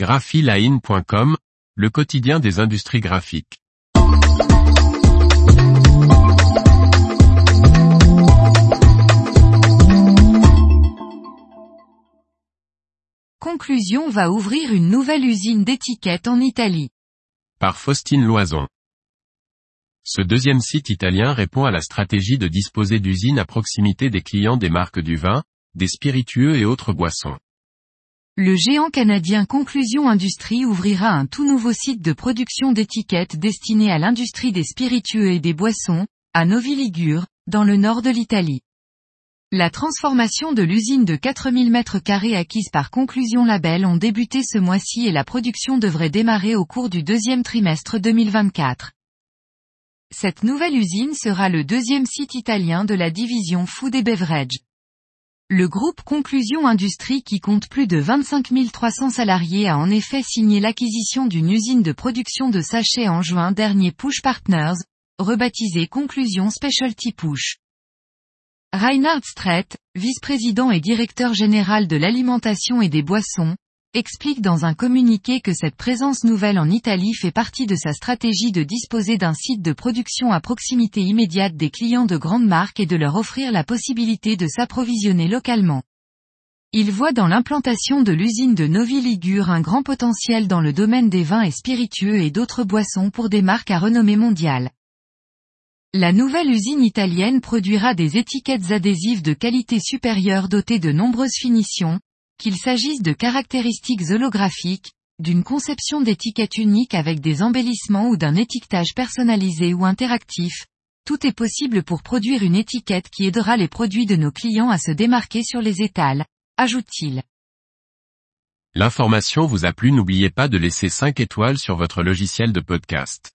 graphiline.com, le quotidien des industries graphiques. Conclusion va ouvrir une nouvelle usine d'étiquettes en Italie. Par Faustine Loison. Ce deuxième site italien répond à la stratégie de disposer d'usines à proximité des clients des marques du vin, des spiritueux et autres boissons le géant canadien Conclusion Industrie ouvrira un tout nouveau site de production d'étiquettes destiné à l'industrie des spiritueux et des boissons, à Novi Ligure, dans le nord de l'Italie. La transformation de l'usine de 4000 m2 acquise par Conclusion Label ont débuté ce mois-ci et la production devrait démarrer au cours du deuxième trimestre 2024. Cette nouvelle usine sera le deuxième site italien de la division Food et Beverage. Le groupe Conclusion Industrie qui compte plus de 25 300 salariés a en effet signé l'acquisition d'une usine de production de sachets en juin dernier Push Partners, rebaptisée Conclusion Specialty Push. Reinhard Strait, vice-président et directeur général de l'alimentation et des boissons, explique dans un communiqué que cette présence nouvelle en Italie fait partie de sa stratégie de disposer d'un site de production à proximité immédiate des clients de grandes marques et de leur offrir la possibilité de s'approvisionner localement. Il voit dans l'implantation de l'usine de Novi Ligure un grand potentiel dans le domaine des vins et spiritueux et d'autres boissons pour des marques à renommée mondiale. La nouvelle usine italienne produira des étiquettes adhésives de qualité supérieure dotées de nombreuses finitions, qu'il s'agisse de caractéristiques holographiques, d'une conception d'étiquette unique avec des embellissements ou d'un étiquetage personnalisé ou interactif, tout est possible pour produire une étiquette qui aidera les produits de nos clients à se démarquer sur les étals, ajoute-t-il. L'information vous a plu n'oubliez pas de laisser 5 étoiles sur votre logiciel de podcast.